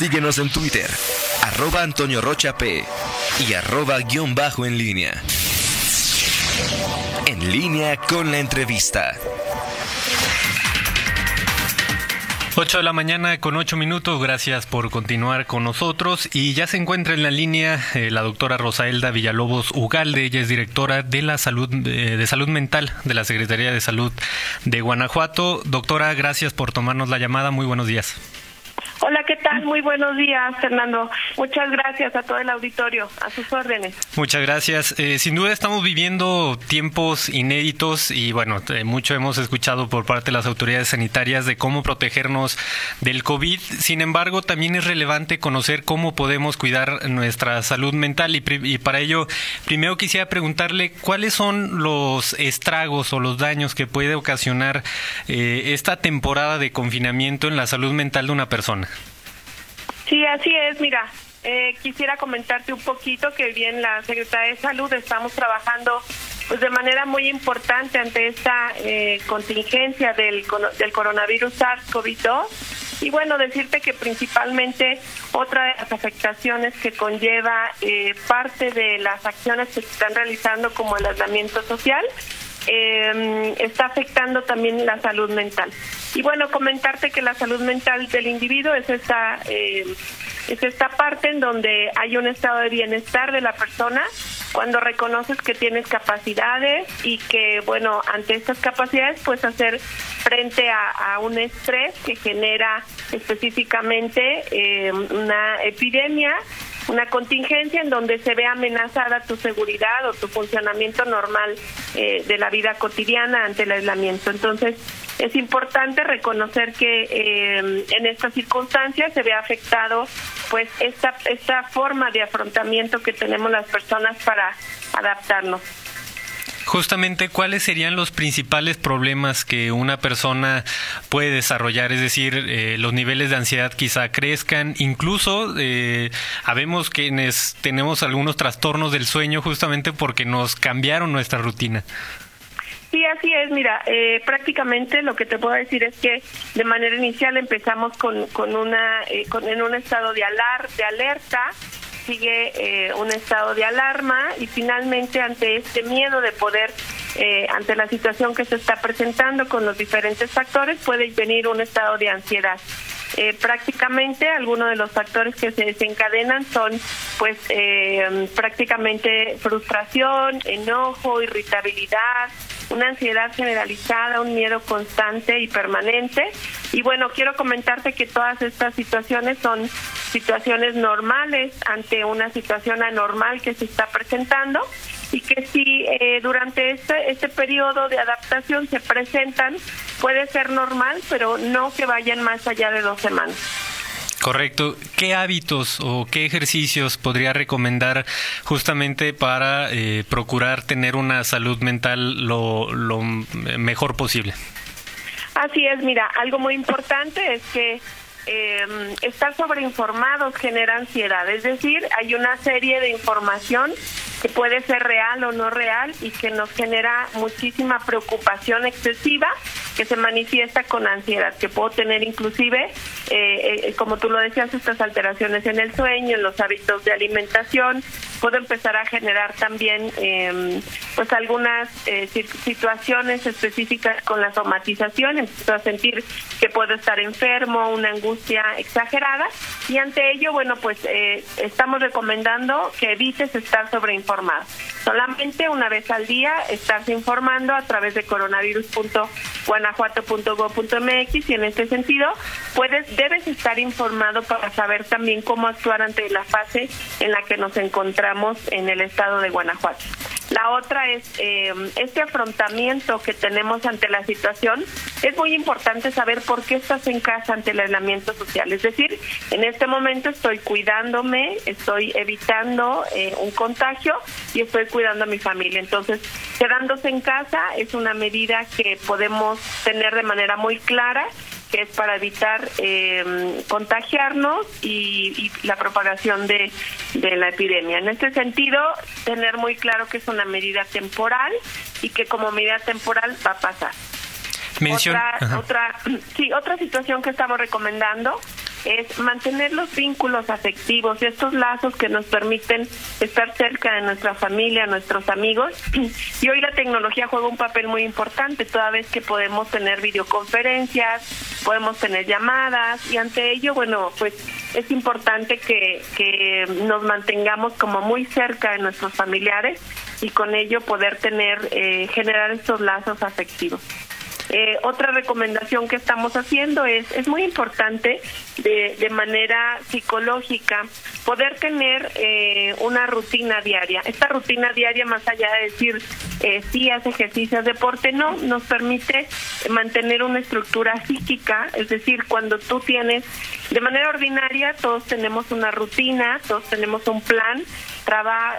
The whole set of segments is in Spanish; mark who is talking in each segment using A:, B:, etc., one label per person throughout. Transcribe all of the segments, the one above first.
A: Síguenos en Twitter, arroba Antonio Rocha P y arroba guion bajo en línea. En línea con la entrevista.
B: 8 de la mañana con 8 minutos, gracias por continuar con nosotros. Y ya se encuentra en la línea eh, la doctora Rosaelda Villalobos Ugalde, ella es directora de la salud eh, de salud mental de la Secretaría de Salud de Guanajuato. Doctora, gracias por tomarnos la llamada, muy buenos días.
C: Muy buenos días, Fernando. Muchas gracias a todo el auditorio, a sus órdenes.
B: Muchas gracias. Eh, sin duda estamos viviendo tiempos inéditos y bueno, eh, mucho hemos escuchado por parte de las autoridades sanitarias de cómo protegernos del COVID. Sin embargo, también es relevante conocer cómo podemos cuidar nuestra salud mental y, y para ello, primero quisiera preguntarle cuáles son los estragos o los daños que puede ocasionar eh, esta temporada de confinamiento en la salud mental de una persona.
C: Sí, así es. Mira, eh, quisiera comentarte un poquito que bien la Secretaría de Salud estamos trabajando pues de manera muy importante ante esta eh, contingencia del, del coronavirus SARS-CoV-2 y bueno, decirte que principalmente otra de las afectaciones que conlleva eh, parte de las acciones que se están realizando como el aislamiento social eh, está afectando también la salud mental. Y bueno, comentarte que la salud mental del individuo es esta, eh, es esta parte en donde hay un estado de bienestar de la persona cuando reconoces que tienes capacidades y que, bueno, ante estas capacidades puedes hacer frente a, un estrés que genera específicamente eh, una epidemia una contingencia en donde se ve amenazada tu seguridad o tu funcionamiento normal eh, de la vida cotidiana ante el aislamiento. Entonces, es importante reconocer que eh, en estas circunstancias se ve afectado pues esta, esta forma de afrontamiento que tenemos las personas para adaptarnos.
B: Justamente, ¿cuáles serían los principales problemas que una persona puede desarrollar? Es decir, eh, los niveles de ansiedad quizá crezcan, incluso eh, habemos quienes tenemos algunos trastornos del sueño justamente porque nos cambiaron nuestra rutina.
C: Sí, así es. Mira, eh, prácticamente lo que te puedo decir es que de manera inicial empezamos con, con una eh, con, en un estado de alar de alerta sigue eh, un estado de alarma y finalmente ante este miedo de poder, eh, ante la situación que se está presentando con los diferentes factores, puede venir un estado de ansiedad. Eh, prácticamente algunos de los factores que se desencadenan son pues prácticamente frustración, enojo, irritabilidad, una ansiedad generalizada, un miedo constante y permanente. Y bueno, quiero comentarte que todas estas situaciones son situaciones normales ante una situación anormal que se está presentando y que si eh, durante este, este periodo de adaptación se presentan, puede ser normal, pero no que vayan más allá de dos semanas.
B: Correcto. ¿Qué hábitos o qué ejercicios podría recomendar justamente para eh, procurar tener una salud mental lo, lo mejor posible?
C: Así es, mira, algo muy importante es que eh, estar sobreinformados genera ansiedad, es decir, hay una serie de información que puede ser real o no real y que nos genera muchísima preocupación excesiva que se manifiesta con ansiedad, que puedo tener inclusive, eh, eh, como tú lo decías, estas alteraciones en el sueño, en los hábitos de alimentación, puedo empezar a generar también eh, pues algunas eh, situaciones específicas con la somatización, empiezo a sentir que puedo estar enfermo, una angustia exagerada. Y ante ello, bueno, pues estamos recomendando que evites estar sobreinformado. Solamente una vez al día estarse informando a través de coronavirus.guanajuato.gov.mx y en este sentido puedes debes estar informado para saber también cómo actuar ante la fase en la que nos encontramos en el estado de Guanajuato. La otra es eh, este afrontamiento que tenemos ante la situación. Es muy importante saber por qué estás en casa ante el aislamiento social. Es decir, en este momento estoy cuidándome, estoy evitando eh, un contagio y estoy cuidando a mi familia. Entonces, quedándose en casa es una medida que podemos tener de manera muy clara que es para evitar eh, contagiarnos y, la propagación de, la epidemia. En este sentido, tener muy claro que es una medida temporal y que como medida temporal va a pasar. otra, otra, sí, otra situación que estamos recomendando es mantener los vínculos afectivos, estos lazos que nos permiten estar cerca de nuestra familia, nuestros amigos. Y hoy la tecnología juega un papel muy importante, toda vez que podemos tener videoconferencias, podemos tener llamadas y ante ello, bueno, pues es importante que, que nos mantengamos como muy cerca de nuestros familiares y con ello poder tener, eh, generar estos lazos afectivos. Eh, otra recomendación que estamos haciendo es, es muy importante de, de manera psicológica poder tener eh, una rutina diaria. Esta rutina diaria, más allá de decir eh, sí hace ejercicio, deporte, no, nos permite mantener una estructura psíquica, es decir, cuando tú tienes, de manera ordinaria, todos tenemos una rutina, todos tenemos un plan,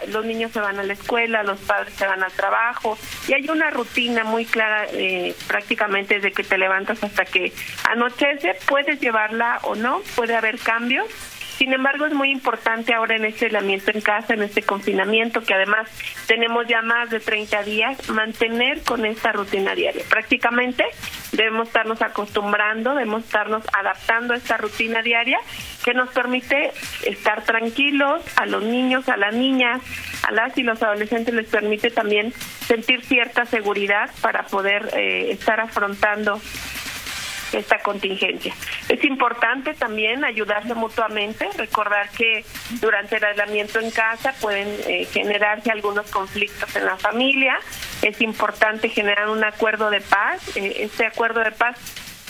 C: los niños se van a la escuela, los padres se van al trabajo y hay una rutina muy clara eh, prácticamente desde que te levantas hasta que anochece, puedes llevarla o no, puede haber cambios. Sin embargo, es muy importante ahora en este aislamiento en casa, en este confinamiento, que además tenemos ya más de 30 días, mantener con esta rutina diaria. Prácticamente debemos estarnos acostumbrando, debemos estarnos adaptando a esta rutina diaria que nos permite estar tranquilos, a los niños, a las niñas, a las y los adolescentes les permite también sentir cierta seguridad para poder eh, estar afrontando esta contingencia. Es importante también ayudarse mutuamente, recordar que durante el aislamiento en casa pueden eh, generarse algunos conflictos en la familia, es importante generar un acuerdo de paz, eh, este acuerdo de paz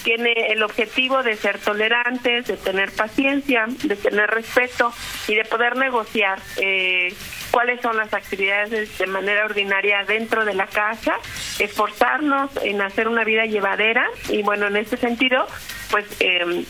C: tiene el objetivo de ser tolerantes, de tener paciencia, de tener respeto y de poder negociar eh, cuáles son las actividades de manera ordinaria dentro de la casa, esforzarnos en hacer una vida llevadera y bueno, en ese sentido, pues eh,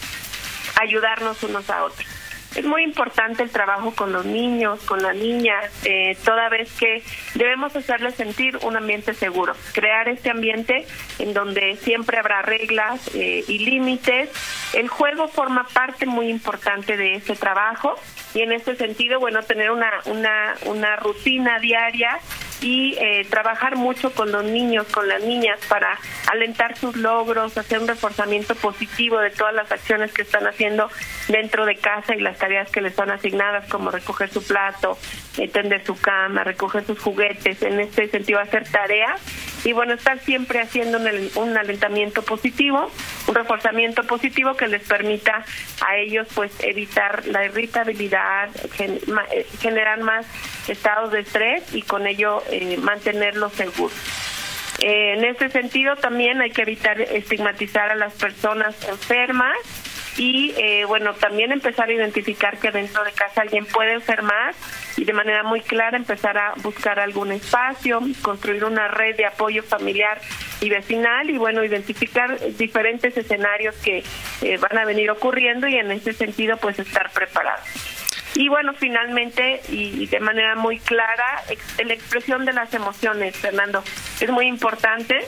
C: ayudarnos unos a otros. Es muy importante el trabajo con los niños, con las niñas, eh, toda vez que debemos hacerles sentir un ambiente seguro, crear este ambiente en donde siempre habrá reglas eh, y límites. El juego forma parte muy importante de ese trabajo y en este sentido, bueno, tener una, una, una rutina diaria y eh, trabajar mucho con los niños, con las niñas para alentar sus logros, hacer un reforzamiento positivo de todas las acciones que están haciendo dentro de casa y las tareas que les son asignadas, como recoger su plato, eh, tender su cama, recoger sus juguetes, en este sentido hacer tareas y bueno, estar siempre haciendo un, un alentamiento positivo, un reforzamiento positivo que les permita a ellos pues evitar la irritabilidad, gen, ma, eh, generar más estados de estrés y con ello eh, mantenerlos seguros. Eh, en ese sentido también hay que evitar estigmatizar a las personas enfermas y eh, bueno, también empezar a identificar que dentro de casa alguien puede enfermar y de manera muy clara empezar a buscar algún espacio, construir una red de apoyo familiar y vecinal y bueno, identificar diferentes escenarios que eh, van a venir ocurriendo y en ese sentido pues estar preparados. Y bueno, finalmente y de manera muy clara, la expresión de las emociones, Fernando, es muy importante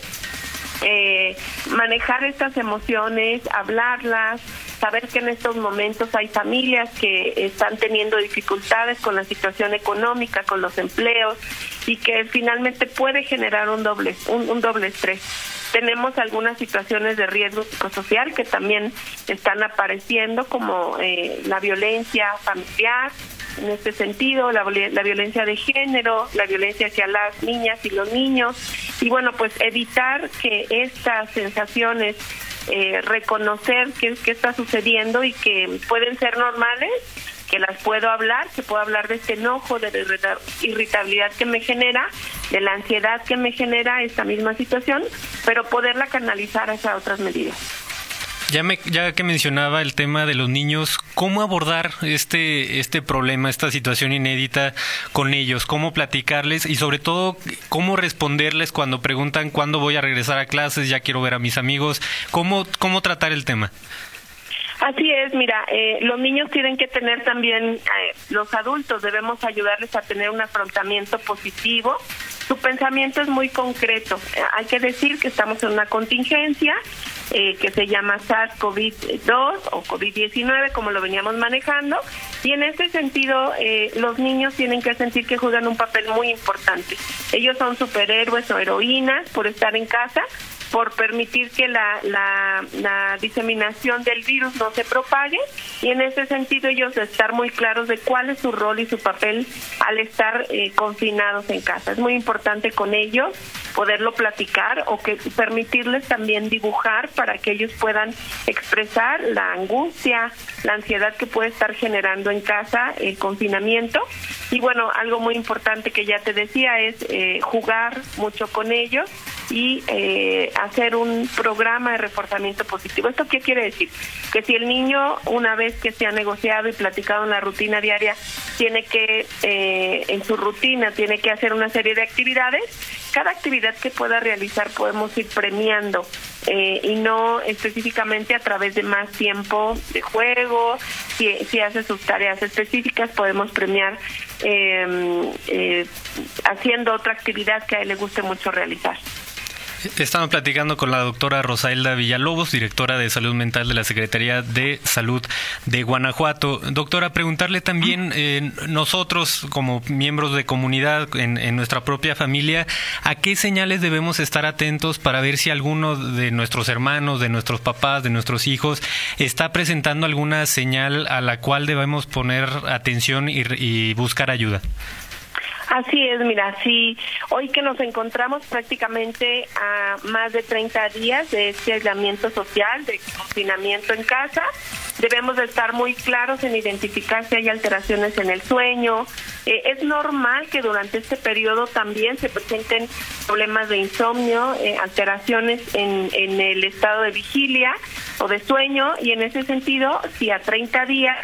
C: eh, manejar estas emociones, hablarlas, saber que en estos momentos hay familias que están teniendo dificultades con la situación económica, con los empleos y que finalmente puede generar un doble un doble estrés. Tenemos algunas situaciones de riesgo psicosocial que también están apareciendo como eh, la violencia familiar, en este sentido, la, la, violencia de género, la violencia hacia las niñas y los niños, y bueno, pues evitar que estas sensaciones, eh, reconocer qué, qué está sucediendo y que pueden ser normales, que las puedo hablar, que puedo hablar de este enojo, de la irritabilidad que me genera, de la ansiedad que me genera esta misma situación, pero poderla canalizar hacia otras medidas.
B: Ya, me, ya que mencionaba el tema de los niños, ¿cómo abordar este, este problema, esta situación inédita con ellos? ¿Cómo platicarles? Y sobre todo, ¿cómo responderles cuando preguntan cuándo voy a regresar a clases, ya quiero ver a mis amigos? ¿Cómo, cómo tratar el tema?
C: Así es, mira, eh, los niños tienen que tener también, eh, los adultos debemos ayudarles a tener un afrontamiento positivo. Su pensamiento es muy concreto. Eh, hay que decir que estamos en una contingencia eh, que se llama SARS-CoV-2 o COVID-19, como lo veníamos manejando. Y en este sentido, eh, los niños tienen que sentir que juegan un papel muy importante. Ellos son superhéroes o heroínas por estar en casa por permitir que la, la, la, diseminación del virus no se propague y en ese sentido ellos estar muy claros de cuál es su rol y su papel al estar eh, confinados en casa. Es muy importante con ellos poderlo platicar o que permitirles también dibujar para que ellos puedan expresar la angustia, la ansiedad que puede estar generando en casa el confinamiento. Y bueno, algo muy importante que ya te decía es eh, jugar mucho con ellos y eh, hacer un programa de reforzamiento positivo. ¿Esto qué quiere decir? Que si el niño, una vez que se ha negociado y platicado en la rutina diaria, tiene que, eh, en su rutina, tiene que hacer una serie de actividades, cada actividad que pueda realizar podemos ir premiando eh, y no específicamente a través de más tiempo de juego. Si, si hace sus tareas específicas, podemos premiar eh, haciendo otra actividad que a él le guste mucho realizar.
B: Estamos platicando con la doctora Rosaelda Villalobos, directora de Salud Mental de la Secretaría de Salud de Guanajuato. Doctora, preguntarle también eh, nosotros como miembros de comunidad en, en, nuestra propia familia, ¿a qué señales debemos estar atentos para ver si alguno de nuestros hermanos, de nuestros papás, de nuestros hijos está presentando alguna señal a la cual debemos poner atención y, y buscar ayuda?
C: Así es, mira, sí, hoy que nos encontramos prácticamente a más de 30 días de este aislamiento social, de confinamiento en casa, debemos de estar muy claros en identificar si hay alteraciones en el sueño. Eh, es normal que durante este periodo también se presenten problemas de insomnio, eh, alteraciones en, en el estado de vigilia o de sueño y en ese sentido, si a 30 días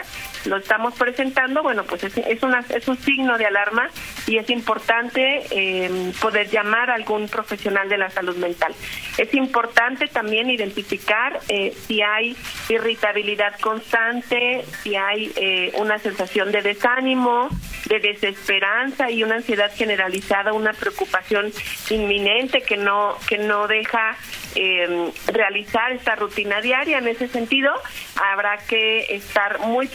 C: lo estamos presentando, bueno, pues es, es, una, es un signo de alarma y es importante eh, poder llamar a algún profesional de la salud mental. Es importante también identificar eh, si hay irritabilidad constante, si hay eh, una sensación de desánimo, de desesperanza y una ansiedad generalizada, una preocupación inminente que no que no deja eh, realizar esta rutina diaria. En ese sentido, habrá que estar muy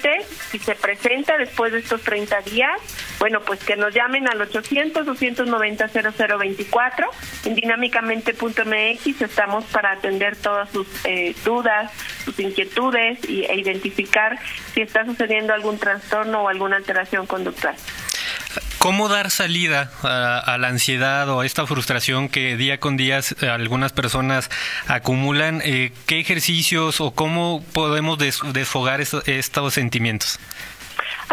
C: si se presenta después de estos 30 días. Bueno, pues que nos llamen al 800-290-0024 en dinámicamente.mx. Estamos para atender todas sus eh, dudas, sus inquietudes y, e identificar si está sucediendo algún trastorno o alguna alteración conductual.
B: ¿Cómo dar salida a, la ansiedad o a esta frustración que día con día algunas personas acumulan? Eh, ¿Qué ejercicios o cómo podemos desfogar estos sentimientos?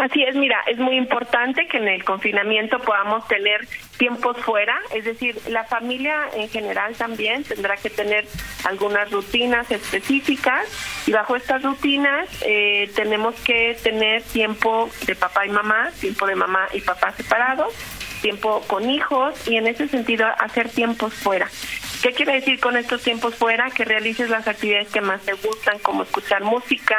C: Así es, mira, es muy importante que en el confinamiento podamos tener tiempos fuera, es decir, la familia en general también tendrá que tener algunas rutinas específicas y bajo estas rutinas eh, tenemos que tener tiempo de papá y mamá, tiempo de mamá y papá separados, tiempo con hijos y en ese sentido hacer tiempos fuera. ¿Qué quiere decir con estos tiempos fuera? Que realices las actividades que más te gustan, como escuchar música,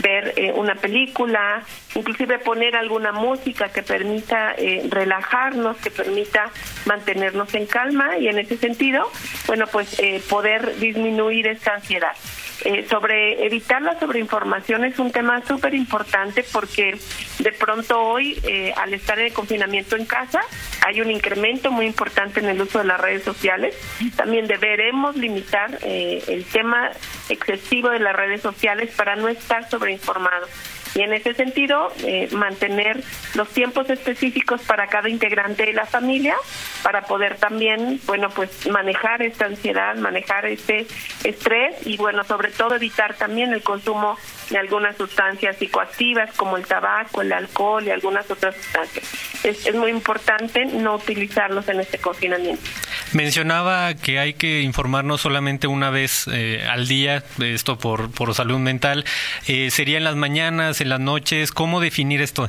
C: ver eh, una película, inclusive poner alguna música que permita eh, relajarnos, que permita mantenernos en calma y en ese sentido, bueno, pues eh, poder disminuir esta ansiedad. Eh, sobre evitar la sobreinformación es un tema súper importante porque de pronto hoy, eh, al estar en el confinamiento en casa, hay un incremento muy importante en el uso de las redes sociales. Deberemos limitar eh, el tema excesivo de las redes sociales para no estar sobreinformados y en ese sentido eh, mantener los tiempos específicos para cada integrante de la familia para poder también bueno pues manejar esta ansiedad manejar este estrés y bueno sobre todo evitar también el consumo de algunas sustancias psicoactivas como el tabaco el alcohol y algunas otras sustancias. Es, es muy importante no utilizarlos en este confinamiento.
B: Mencionaba que hay que informarnos solamente una vez eh, al día esto por por salud mental. Eh, sería en las mañanas en las noches. ¿Cómo definir esto?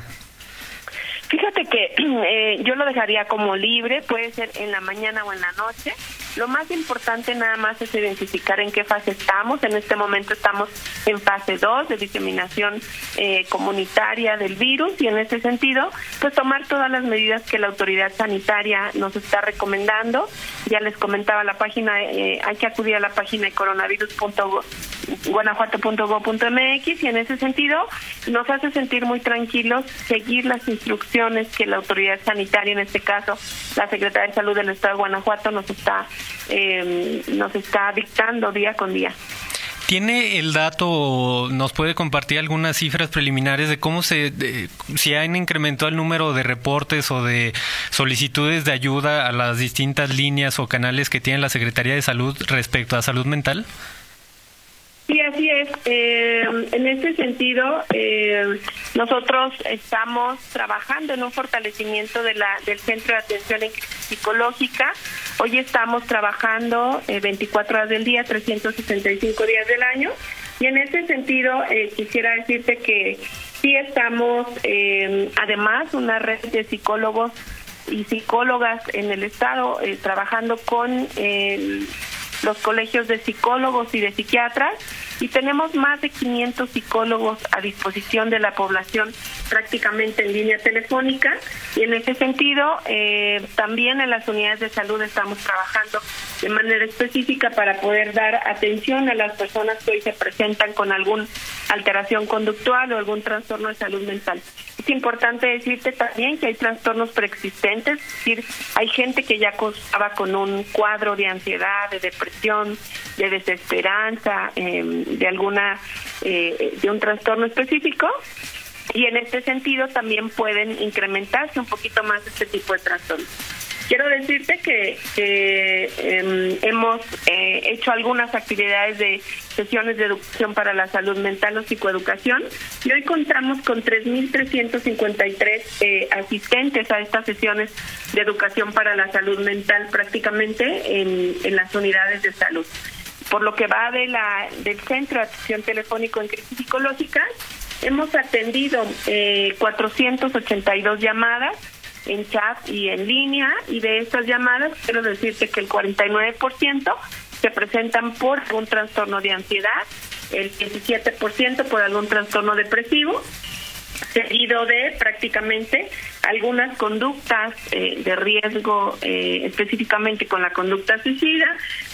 C: Fíjate que eh, yo lo dejaría como libre, puede ser en la mañana o en la noche. Lo más importante nada más es identificar en qué fase estamos. En este momento estamos en fase 2 de diseminación eh, comunitaria del virus y en ese sentido, pues tomar todas las medidas que la autoridad sanitaria nos está recomendando. Ya les comentaba la página, eh, hay que acudir a la página de coronavirus.guanajuato.gov.mx y en ese sentido nos hace sentir muy tranquilos seguir las instrucciones que la autoridad sanitaria, en este caso la Secretaría de Salud del Estado de Guanajuato, nos está eh, nos está dictando día con día.
B: ¿Tiene el dato, nos puede compartir algunas cifras preliminares de cómo se, si han incrementado el número de reportes o de solicitudes de ayuda a las distintas líneas o canales que tiene la Secretaría de Salud respecto a salud mental?
C: Sí, así es. Eh, en ese sentido, eh, nosotros estamos trabajando en un fortalecimiento de la, del Centro de Atención Psicológica. Hoy estamos trabajando 24 eh, horas del día, 365 días del año. Y en ese sentido, quisiera decirte que sí estamos, además, una red de psicólogos y psicólogas en el Estado trabajando con los colegios de psicólogos y de psiquiatras y tenemos más de 500 psicólogos a disposición de la población prácticamente en línea telefónica y en ese sentido eh, también en las unidades de salud estamos trabajando de manera específica para poder dar atención a las personas que hoy se presentan con alguna alteración conductual o algún trastorno de salud mental. Es importante decirte también que hay trastornos preexistentes, es decir, hay gente que ya contaba con un cuadro de ansiedad, de depresión, de desesperanza, em, de alguna eh, de un trastorno específico y en este sentido también pueden incrementarse un poquito más este tipo de trastornos. Quiero decirte que, em, hemos eh, hecho algunas actividades de sesiones de educación para la salud mental o psicoeducación y hoy contamos con 3.353 eh, asistentes a estas sesiones de educación para la salud mental prácticamente en, las unidades de salud. Por lo que va de la del Centro de Atención Telefónico en Crisis Psicológica, hemos atendido eh, 482 llamadas en chat y en línea y de estas llamadas quiero decirte que el 49% se presentan por algún trastorno de ansiedad, el 17% por algún trastorno depresivo seguido de prácticamente algunas conductas eh, de riesgo, eh, específicamente con la conducta suicida,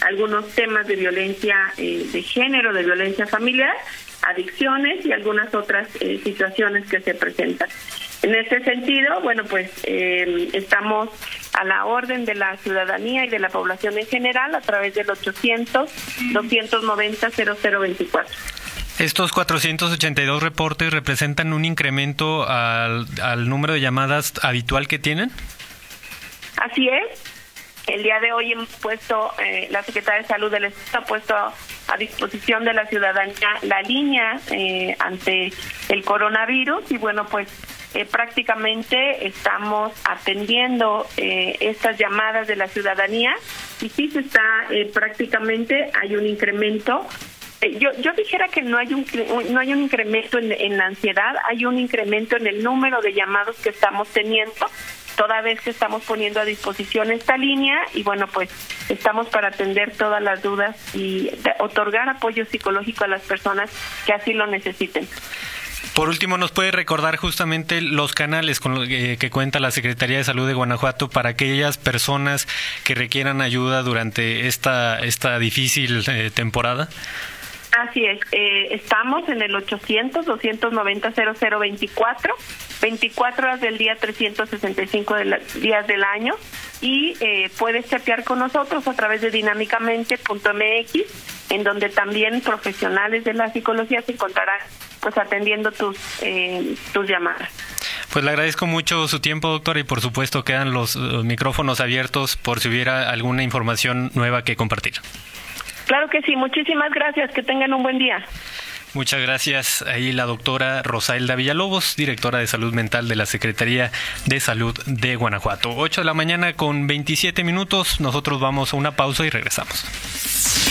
C: algunos temas de violencia eh, de género, de violencia familiar, adicciones y algunas otras situaciones que se presentan. En ese sentido, bueno, pues estamos a la orden de la ciudadanía y de la población en general a través del 800 290 0024.
B: Estos 482 reportes representan un incremento al, número de llamadas habitual que tienen.
C: Así es. El día de hoy hemos puesto, eh, la Secretaría de Salud del Estado ha puesto a disposición de la ciudadanía la línea eh, ante el coronavirus y bueno, pues eh, prácticamente estamos atendiendo estas llamadas de la ciudadanía y sí se está prácticamente, hay un incremento eh, yo, yo dijera que no hay un no hay un incremento en, la ansiedad, hay un incremento en el número de llamados que estamos teniendo toda vez que estamos poniendo a disposición esta línea y bueno pues estamos para atender todas las dudas y otorgar apoyo psicológico a las personas que así lo necesiten.
B: Por último, ¿nos puede recordar justamente los canales con los que, cuenta la Secretaría de Salud de Guanajuato para aquellas personas que requieran ayuda durante esta, esta difícil eh, temporada?
C: Así es, eh, estamos en el 800-290-0024, 24 horas del día, 365 días del año y eh, puedes chatear con nosotros a través de dinámicamente.mx, en donde también profesionales de la psicología se encontrarán pues atendiendo tus, eh, tus llamadas.
B: Pues le agradezco mucho su tiempo, doctora, y por supuesto quedan los micrófonos abiertos por si hubiera alguna información nueva que compartir.
C: Claro que sí, muchísimas gracias, que tengan un buen día.
B: Muchas gracias. Ahí la doctora Rosaelda Villalobos, directora de salud mental de la Secretaría de Salud de Guanajuato. 8 de la mañana con 27 minutos. Nosotros vamos a una pausa y regresamos.